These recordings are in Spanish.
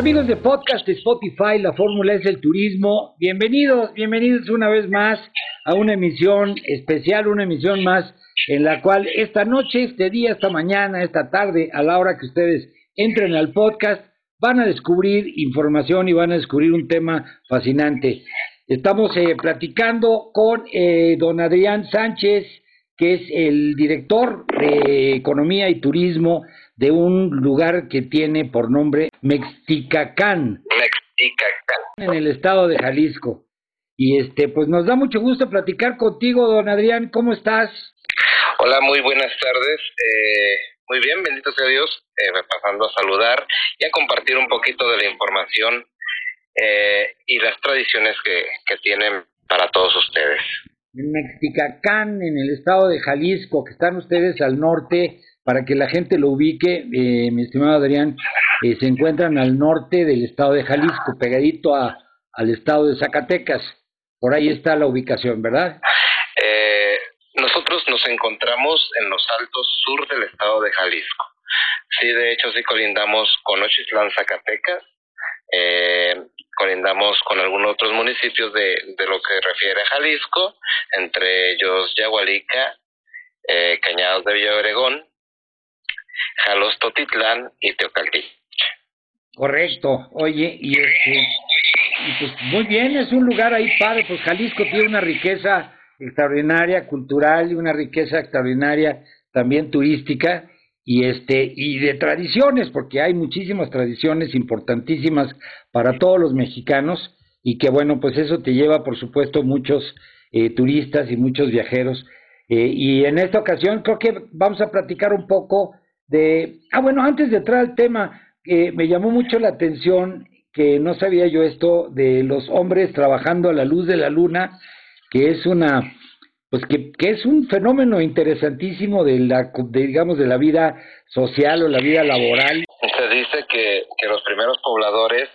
Amigos de podcast Spotify, la fórmula es el turismo. Bienvenidos, bienvenidos una vez más a una emisión especial, una emisión más en la cual esta noche, este día, esta mañana, esta tarde, a la hora que ustedes entren al podcast, van a descubrir información y van a descubrir un tema fascinante. Estamos eh, platicando con eh, don Adrián Sánchez, que es el director de Economía y Turismo de un lugar que tiene por nombre Mexticacán. Mexticacán. En el estado de Jalisco. Y este, pues nos da mucho gusto platicar contigo, don Adrián. ¿Cómo estás? Hola, muy buenas tardes. Eh, muy bien, bendito sea Dios. Eh, pasando a saludar y a compartir un poquito de la información eh, y las tradiciones que, que tienen para todos ustedes. En Mexticacán, en el estado de Jalisco, que están ustedes al norte para que la gente lo ubique, eh, mi estimado Adrián, eh, se encuentran al norte del estado de Jalisco, pegadito a, al estado de Zacatecas. Por ahí está la ubicación, ¿verdad? Eh, nosotros nos encontramos en los altos sur del estado de Jalisco. Sí, de hecho, sí colindamos con Ochitlán, Zacatecas. colindamos con algunos otros municipios de, de lo que refiere a Jalisco, entre ellos Yagualica, Cañados de Villa Obregón, Jalostotitlán y Teocaltí. Correcto. Oye, y este, pues muy bien, es un lugar ahí padre, pues Jalisco tiene una riqueza extraordinaria cultural y una riqueza extraordinaria también turística y este y de tradiciones porque hay muchísimas tradiciones importantísimas para todos los mexicanos y que bueno pues eso te lleva por supuesto muchos eh, turistas y muchos viajeros eh, y en esta ocasión creo que vamos a platicar un poco de, ah, bueno, antes de entrar al tema, eh, me llamó mucho la atención que no sabía yo esto de los hombres trabajando a la luz de la luna, que es una, pues que, que es un fenómeno interesantísimo de la, digamos, de la vida social o la vida laboral. Se dice que, que los primeros pobladores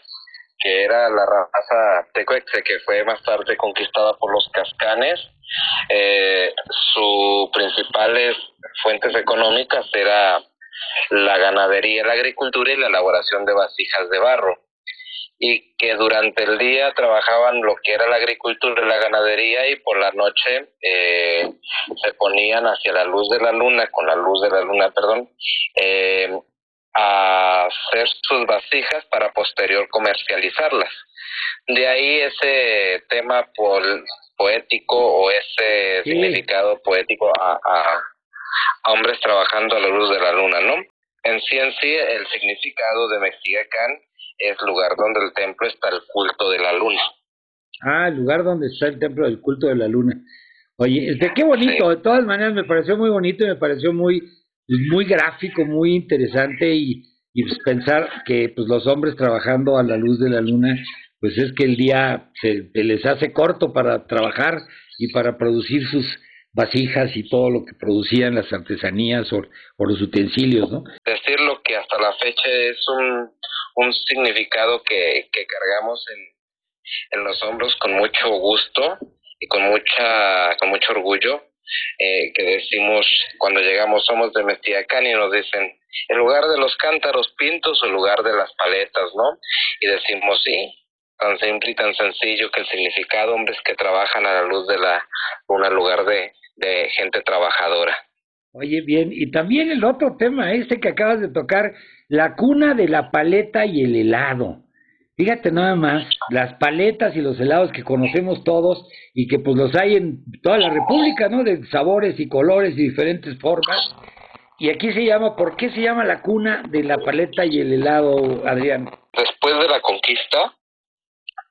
que era la raza tecuexe que fue más tarde conquistada por los cascanes, eh, sus principales fuentes económicas era la ganadería, la agricultura y la elaboración de vasijas de barro. Y que durante el día trabajaban lo que era la agricultura y la ganadería y por la noche eh, se ponían hacia la luz de la luna, con la luz de la luna, perdón, eh, a hacer sus vasijas para posterior comercializarlas. De ahí ese tema poético o ese significado poético a, a hombres trabajando a la luz de la luna, ¿no? En sí en sí, el significado de Mexicacán es lugar donde el templo está el culto de la luna. Ah, el lugar donde está el templo del culto de la luna. Oye, este, qué bonito, de todas maneras me pareció muy bonito y me pareció muy, muy gráfico, muy interesante y, y pues pensar que pues los hombres trabajando a la luz de la luna, pues es que el día se les hace corto para trabajar y para producir sus vasijas y todo lo que producían las artesanías o, los utensilios, ¿no? Decirlo que hasta la fecha es un, un significado que, que cargamos en, en los hombros con mucho gusto y con mucha con mucho orgullo eh, que decimos cuando llegamos somos de Mestiacán y nos dicen el lugar de los cántaros pintos o el lugar de las paletas, ¿no? Y decimos sí, tan simple y tan sencillo que el significado, hombres que trabajan a la luz de la luna, lugar de, de gente trabajadora. Oye, bien, y también el otro tema, este que acabas de tocar, la cuna de la paleta y el helado. Fíjate nada más, las paletas y los helados que conocemos todos y que pues los hay en toda la República, ¿no? De sabores y colores y diferentes formas. Y aquí se llama, ¿por qué se llama la cuna de la paleta y el helado, Adrián? Después de la conquista,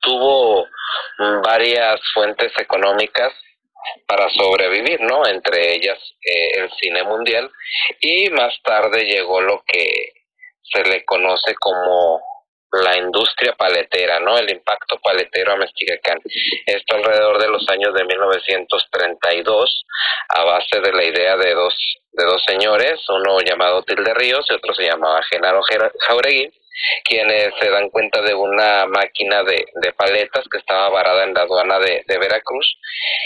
tuvo varias fuentes económicas para sobrevivir, ¿no? Entre ellas eh, el cine mundial y más tarde llegó lo que se le conoce como la industria paletera, ¿no? El impacto paletero a Mexicacán. Esto alrededor de los años de 1932, a base de la idea de dos, de dos señores, uno llamado Tilde Ríos y otro se llamaba Genaro Jauregui, quienes se dan cuenta de una máquina de, de paletas que estaba varada en la aduana de, de, Veracruz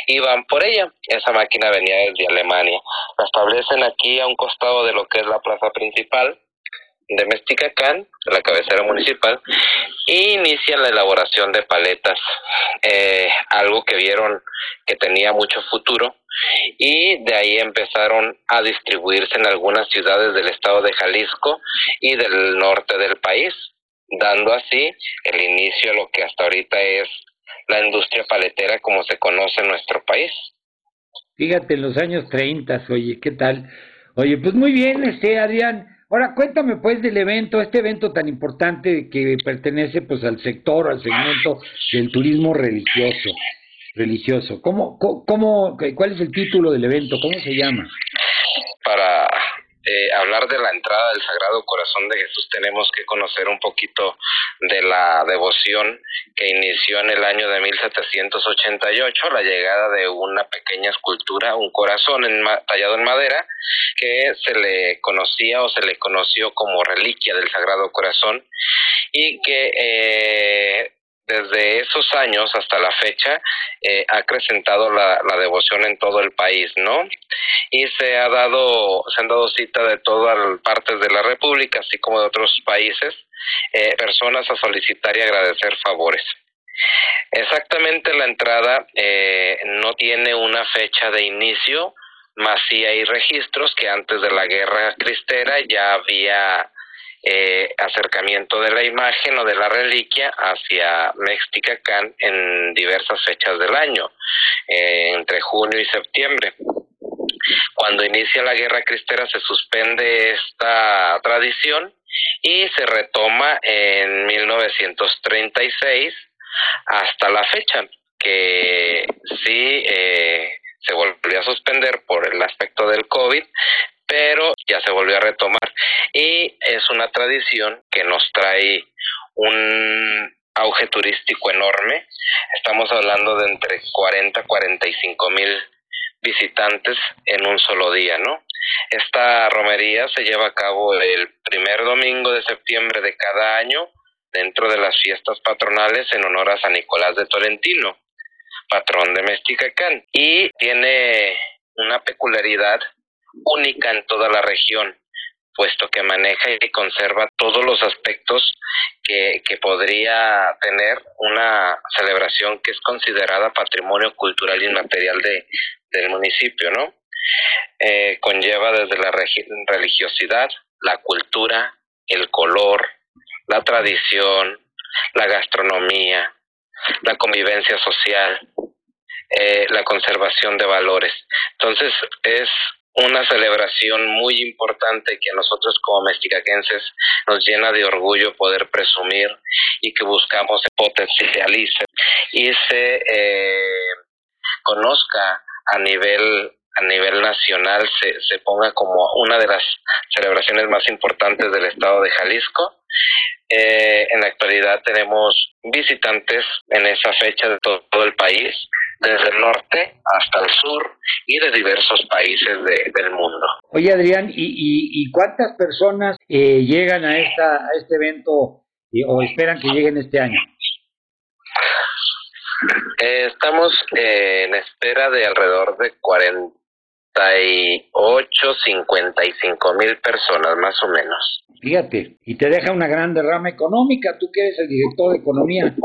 y van por ella. Esa máquina venía desde Alemania. La establecen aquí a un costado de lo que es la plaza principal de Mesticacán, la cabecera municipal, e inician la elaboración de paletas, eh, algo que vieron que tenía mucho futuro, y de ahí empezaron a distribuirse en algunas ciudades del estado de Jalisco y del norte del país, dando así el inicio a lo que hasta ahorita es la industria paletera como se conoce en nuestro país. Fíjate, en los años 30, oye, ¿qué tal? Oye, pues muy bien, este Adrián, Ahora cuéntame pues del evento, este evento tan importante que pertenece pues al sector, al segmento del turismo religioso. Religioso. ¿Cómo, cómo, cuál es el título del evento? ¿Cómo se llama? Para hablar de la entrada del Sagrado Corazón de Jesús tenemos que conocer un poquito de la devoción que inició en el año de 1788, la llegada de una pequeña escultura, un corazón tallado en madera, que se le conocía o se le conoció como reliquia del Sagrado Corazón y que eh, desde esos años hasta la fecha eh, ha acrecentado la, devoción en todo el país, ¿no? Y se ha dado, se han dado cita de todas partes de la República, así como de otros países, eh, personas a solicitar y agradecer favores. Exactamente la entrada eh, no tiene una fecha de inicio, más sí hay registros que antes de la guerra cristera ya había eh, acercamiento de la imagen o de la reliquia hacia Mexticacán en diversas fechas del año, eh, entre junio y septiembre. Cuando inicia la guerra cristera se suspende esta tradición y se retoma en 1936 hasta la fecha, que sí eh, se volvió a suspender por el aspecto del COVID, pero ya se volvió a retomar y es una tradición que nos trae un auge turístico enorme. Estamos hablando de entre 40 a 45 mil visitantes en un solo día, ¿no? Esta romería se lleva a cabo el primer domingo de septiembre de cada año dentro de las fiestas patronales en honor a San Nicolás de Tolentino, patrón de Mesticacán, y tiene una peculiaridad única en toda la región, puesto que maneja y conserva todos los aspectos que, que podría tener una celebración que es considerada patrimonio cultural inmaterial de, del municipio, ¿no? Eh, conlleva desde la religiosidad, la cultura, el color, la tradición, la gastronomía, la convivencia social, eh, la conservación de valores. Entonces es una celebración muy importante que a nosotros como mexicaquenses nos llena de orgullo poder presumir y que buscamos potencialice y se eh, conozca a nivel a nivel nacional se, se ponga como una de las celebraciones más importantes del estado de Jalisco. Eh, en la actualidad tenemos visitantes en esa fecha de todo el país desde el norte hasta el sur y de diversos países del mundo. Oye Adrián, ¿y, y, cuántas personas eh, llegan a, esta, a este evento eh, o esperan que lleguen este año? Eh, estamos en espera de alrededor de 48, 55 mil personas más o menos. Fíjate, y te deja una gran derrama económica, tú que eres el director de economía.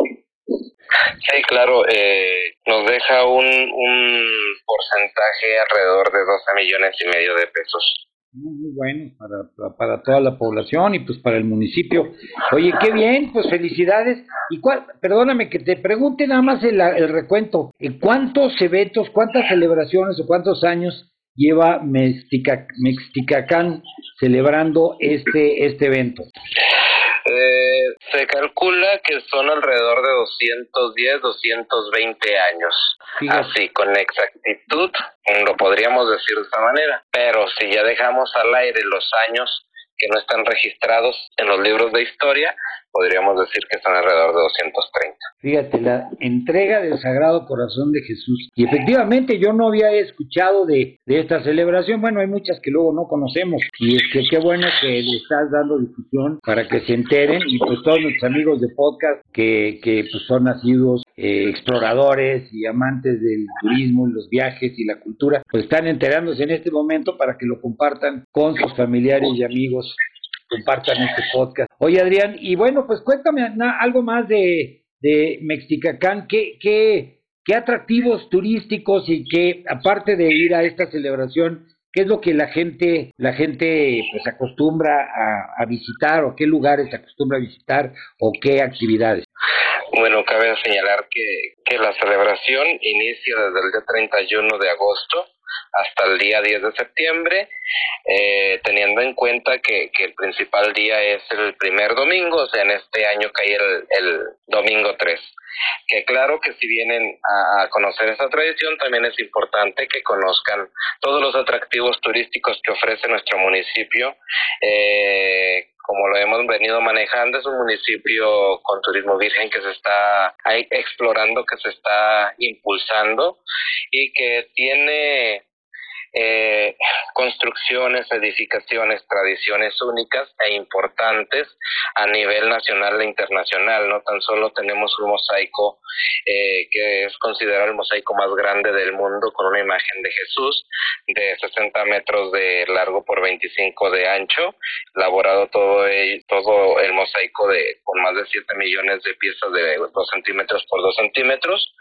Sí, claro, eh, nos deja un, un porcentaje alrededor de 12 millones y medio de pesos. Muy bueno para, para, toda la población y pues para el municipio. Oye, qué bien, pues felicidades. Y cuál, perdóname que te pregunte nada más el, el recuento. ¿Cuántos eventos, cuántas celebraciones o cuántos años lleva Mexticacán celebrando este, este evento? Eh, se calcula que son alrededor de 210, 220 años. Así, con exactitud, lo podríamos decir de esta manera. Pero si ya dejamos al aire los años que no están registrados en los libros de historia, podríamos decir que son alrededor de 230. Fíjate, la entrega del Sagrado Corazón de Jesús. Y efectivamente yo no había escuchado de, de esta celebración. Bueno, hay muchas que luego no conocemos. Y es que qué bueno que le estás dando difusión para que se enteren. Y pues todos nuestros amigos de podcast que, que pues son nacidos eh, exploradores y amantes del turismo, los viajes y la cultura, pues están enterándose en este momento para que lo compartan con sus familiares y amigos compartan este podcast. Oye, Adrián, y bueno, pues cuéntame algo más de, de Mexicacán, ¿qué, qué, qué atractivos turísticos y qué, aparte de ir a esta celebración, qué es lo que la gente, la gente pues acostumbra a, visitar o qué lugares acostumbra a visitar o qué actividades? Bueno, cabe señalar que, que la celebración inicia desde el día 31 de agosto hasta el día 10 de septiembre, eh, teniendo en cuenta que, que, el principal día es el primer domingo, o sea, en este año cae el, el domingo 3. Que claro que si vienen a, conocer esa tradición, también es importante que conozcan todos los atractivos turísticos que ofrece nuestro municipio. Eh, como lo hemos venido manejando, es un municipio con turismo virgen que se está explorando, que se está impulsando y que tiene eh, construcciones, edificaciones, tradiciones únicas e importantes a nivel nacional e internacional. No tan solo tenemos un mosaico eh, que es considerado el mosaico más grande del mundo con una imagen de Jesús de 60 metros de largo por 25 de ancho, elaborado todo el, todo el mosaico de con más de 7 millones de piezas de 2 centímetros por 2 centímetros.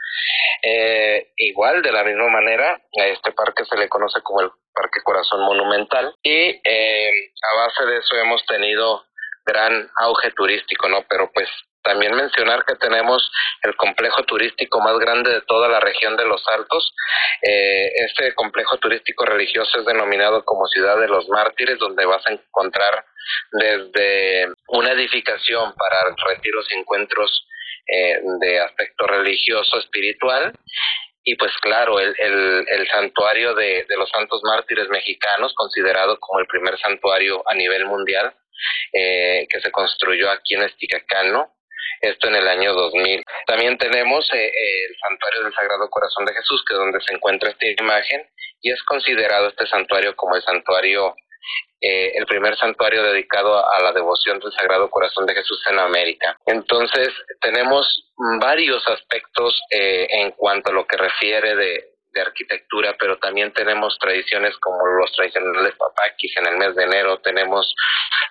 Eh, igual, de la misma manera, a este parque se le conoce como el Parque Corazón Monumental y eh, a base de eso hemos tenido gran auge turístico, ¿no? Pero pues también mencionar que tenemos el complejo turístico más grande de toda la región de los Altos. Eh, este complejo turístico religioso es denominado como Ciudad de los Mártires, donde vas a encontrar desde una edificación para retiros y encuentros eh, de aspecto religioso, espiritual, y pues claro, el, santuario de, los santos mártires mexicanos, considerado como el primer santuario a nivel mundial, eh, que se construyó aquí en Esticacano, esto en el año 2000. También tenemos eh, el santuario del Sagrado Corazón de Jesús, que es donde se encuentra esta imagen, y es considerado este santuario como el santuario eh, el primer santuario dedicado a la devoción del Sagrado Corazón de Jesús en América. Entonces, tenemos varios aspectos eh, en cuanto a lo que refiere de, de arquitectura, pero también tenemos tradiciones como los tradicionales papaquis en el mes de enero, tenemos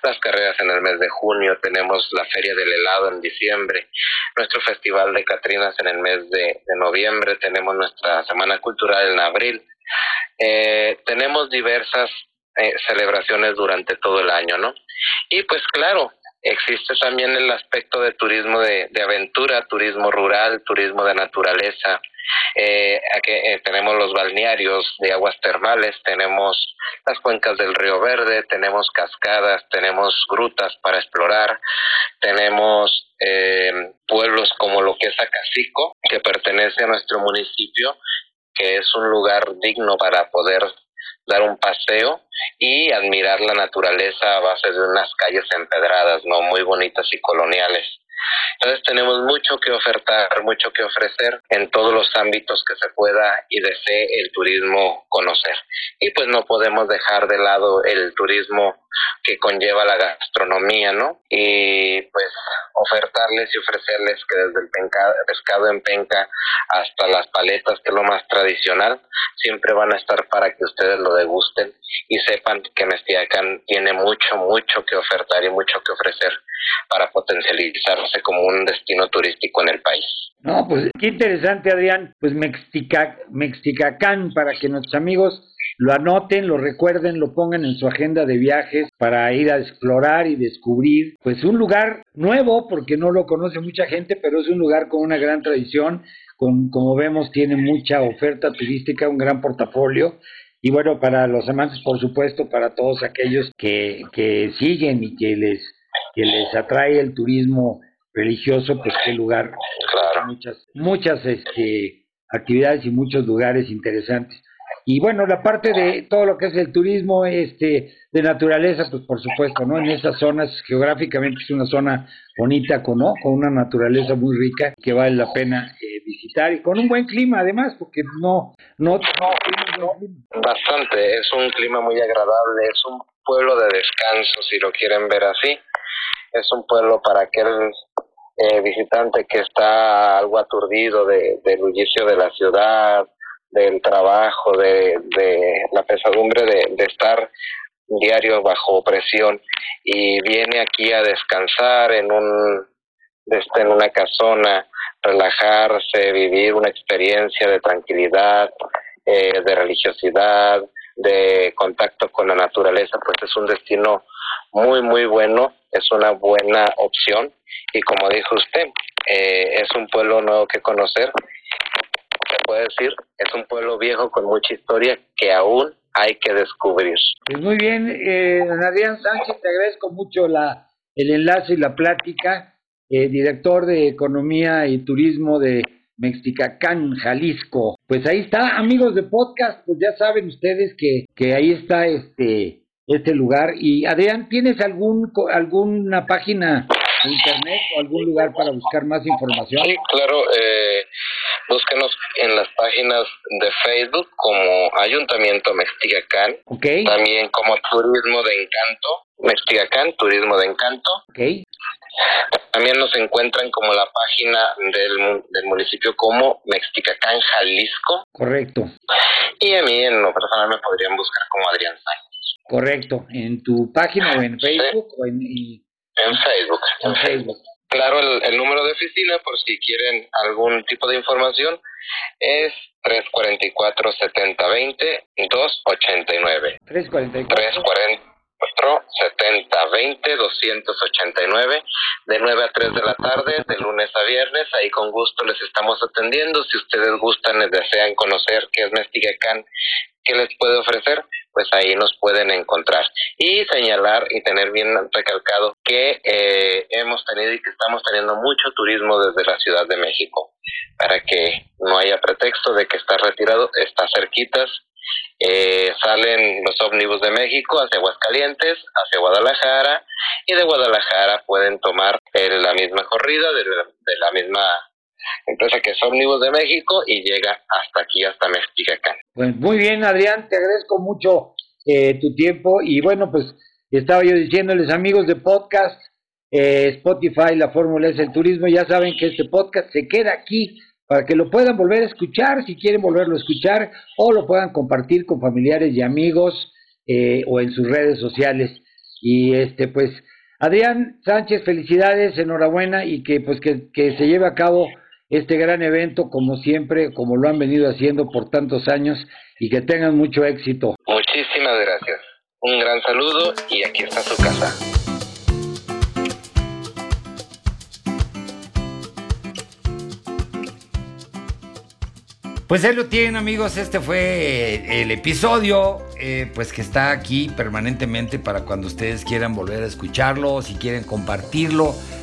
las carreras en el mes de junio, tenemos la feria del helado en diciembre, nuestro festival de Catrinas en el mes de, noviembre, tenemos nuestra semana cultural en abril. Eh, tenemos diversas eh, celebraciones durante todo el año, ¿no? Y pues claro, existe también el aspecto de turismo de, de aventura, turismo rural, turismo de naturaleza. Eh, aquí, eh, tenemos los balnearios de aguas termales, tenemos las cuencas del río Verde, tenemos cascadas, tenemos grutas para explorar, tenemos eh, pueblos como lo que es Acacico, que pertenece a nuestro municipio, que es un lugar digno para poder dar un paseo y admirar la naturaleza a base de unas calles empedradas, ¿no? Muy bonitas y coloniales. Entonces tenemos mucho que ofertar, mucho que ofrecer en todos los ámbitos que se pueda y desee el turismo conocer. Y pues no podemos dejar de lado el turismo que conlleva la gastronomía, ¿no? Y pues ofertarles y ofrecerles que desde el pescado en penca hasta las paletas, que es lo más tradicional, siempre van a estar para que ustedes lo degusten y sepan que Mestiacán tiene mucho, mucho que ofertar y mucho que ofrecer para potencializarse como un destino turístico en el país. No, pues qué interesante, Adrián. Pues Mextica, Mexticacán, para que nuestros amigos lo anoten, lo recuerden, lo pongan en su agenda de viajes para ir a explorar y descubrir, pues un lugar nuevo, porque no lo conoce mucha gente, pero es un lugar con una gran tradición, con, como vemos, tiene mucha oferta turística, un gran portafolio. Y bueno, para los amantes, por supuesto, para todos aquellos que, que siguen y que les, que les atrae el turismo religioso, pues qué lugar. Claro. Muchas, muchas este, actividades y muchos lugares interesantes. Y bueno, la parte de todo lo que es el turismo este de naturaleza, pues por supuesto, ¿no? En esas zonas geográficamente es una zona bonita con, ¿no? con una naturaleza muy rica que vale la pena eh, visitar y con un buen clima además, porque no no, no, bastante, es un clima muy agradable, es un pueblo de descanso si lo quieren ver así. Es un pueblo para aquel eh, visitante que está algo aturdido de, del bullicio de la ciudad, del trabajo, de, de la pesadumbre de, de estar diario bajo presión y viene aquí a descansar en un en una casona, relajarse, vivir una experiencia de tranquilidad, eh, de religiosidad, de contacto con la naturaleza, pues es un destino muy muy bueno, es una buena opción y como dijo usted, eh, es un pueblo nuevo que conocer se puede decir, es un pueblo viejo con mucha historia que aún hay que descubrir. Pues muy bien, eh, Adrián Sánchez, te agradezco mucho la, el enlace y la plática, eh, director de Economía y Turismo de Mexicacán, Jalisco. Pues ahí está, amigos de podcast, pues ya saben ustedes que, que ahí está este este lugar. Y Adrián, ¿tienes algún alguna página de internet o algún lugar para buscar más información? Sí, claro. Eh, Búsquenos en las páginas de Facebook como Ayuntamiento Mexicacán, también como Turismo de Encanto, Mexicacán, Turismo de Encanto. También nos encuentran como la página del, del municipio como Mexicacán, Jalisco. Correcto. Y a mí en lo personal me podrían buscar como Adrián Sánchez. Correcto. ¿En tu página o en Facebook? O en, en Facebook. En Facebook. Claro, el, número de oficina, por si quieren algún tipo de información, es 344-7020-289. 344. 7020-289, de 9 a 3 de la tarde, de lunes a viernes. Ahí con gusto les estamos atendiendo. Si ustedes gustan, les desean conocer qué es Mestigacán, qué les puede ofrecer, pues ahí nos pueden encontrar. Y señalar y tener bien recalcado que eh, hemos tenido y que estamos teniendo mucho turismo desde la Ciudad de México, para que no haya pretexto de que está retirado, está cerquitas. Eh, salen los ómnibus de México hacia Aguascalientes, hacia Guadalajara, y de Guadalajara pueden tomar la misma corrida de la misma empresa que es Ómnibus de México y llega hasta aquí, hasta Mexicacán. Pues muy bien, Adrián, te agradezco mucho eh, tu tiempo y bueno, pues estaba yo diciéndoles amigos de podcast, eh, Spotify, la fórmula es el turismo, ya saben que este podcast se queda aquí para que lo puedan volver a escuchar, si quieren volverlo a escuchar, o lo puedan compartir con familiares y amigos eh, o en sus redes sociales. Y este, pues, Adrián Sánchez, felicidades, enhorabuena y que pues que, que se lleve a cabo este gran evento como siempre, como lo han venido haciendo por tantos años y que tengan mucho éxito. Muchísimas gracias. Un gran saludo y aquí está su casa. Pues ahí lo tienen amigos, este fue el episodio, eh, pues que está aquí permanentemente para cuando ustedes quieran volver a escucharlo, si quieren compartirlo